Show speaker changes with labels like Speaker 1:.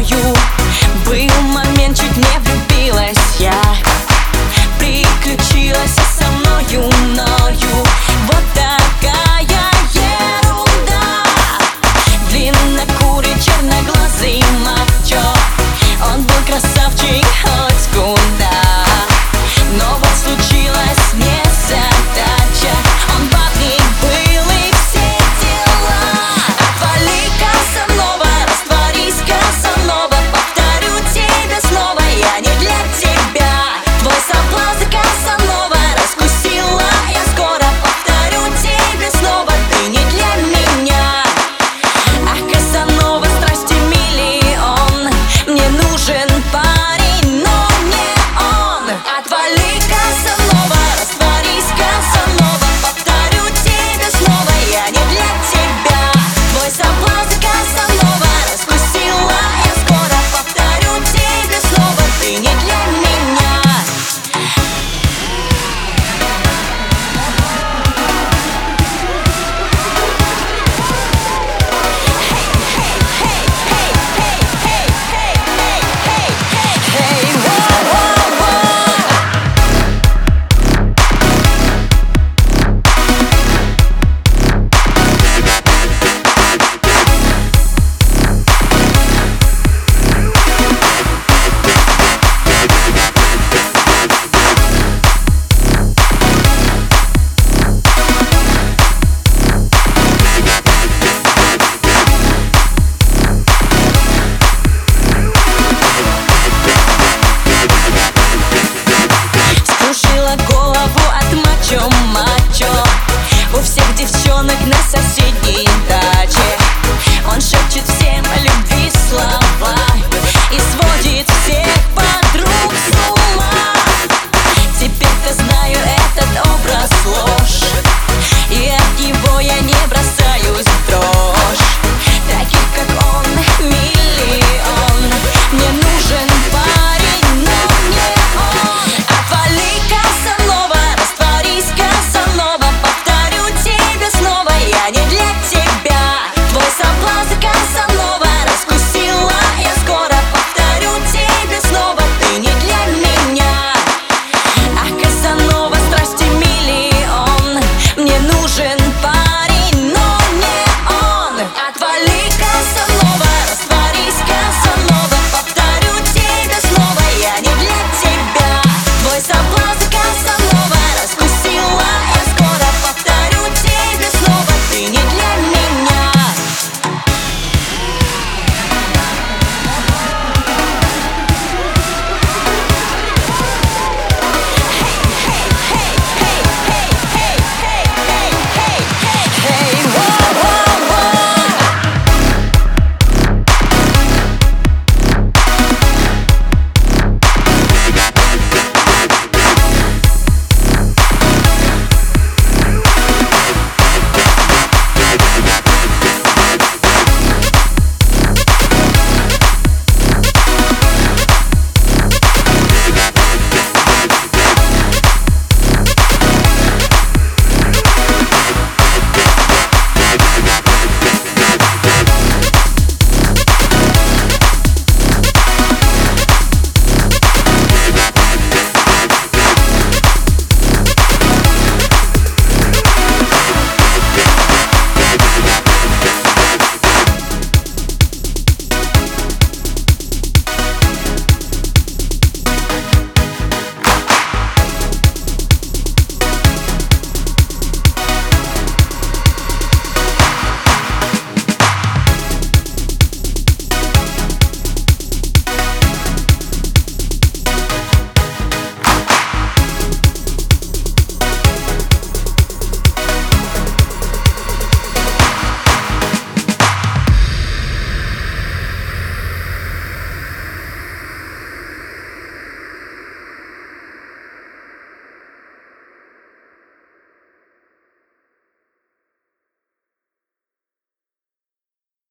Speaker 1: you bulanık ne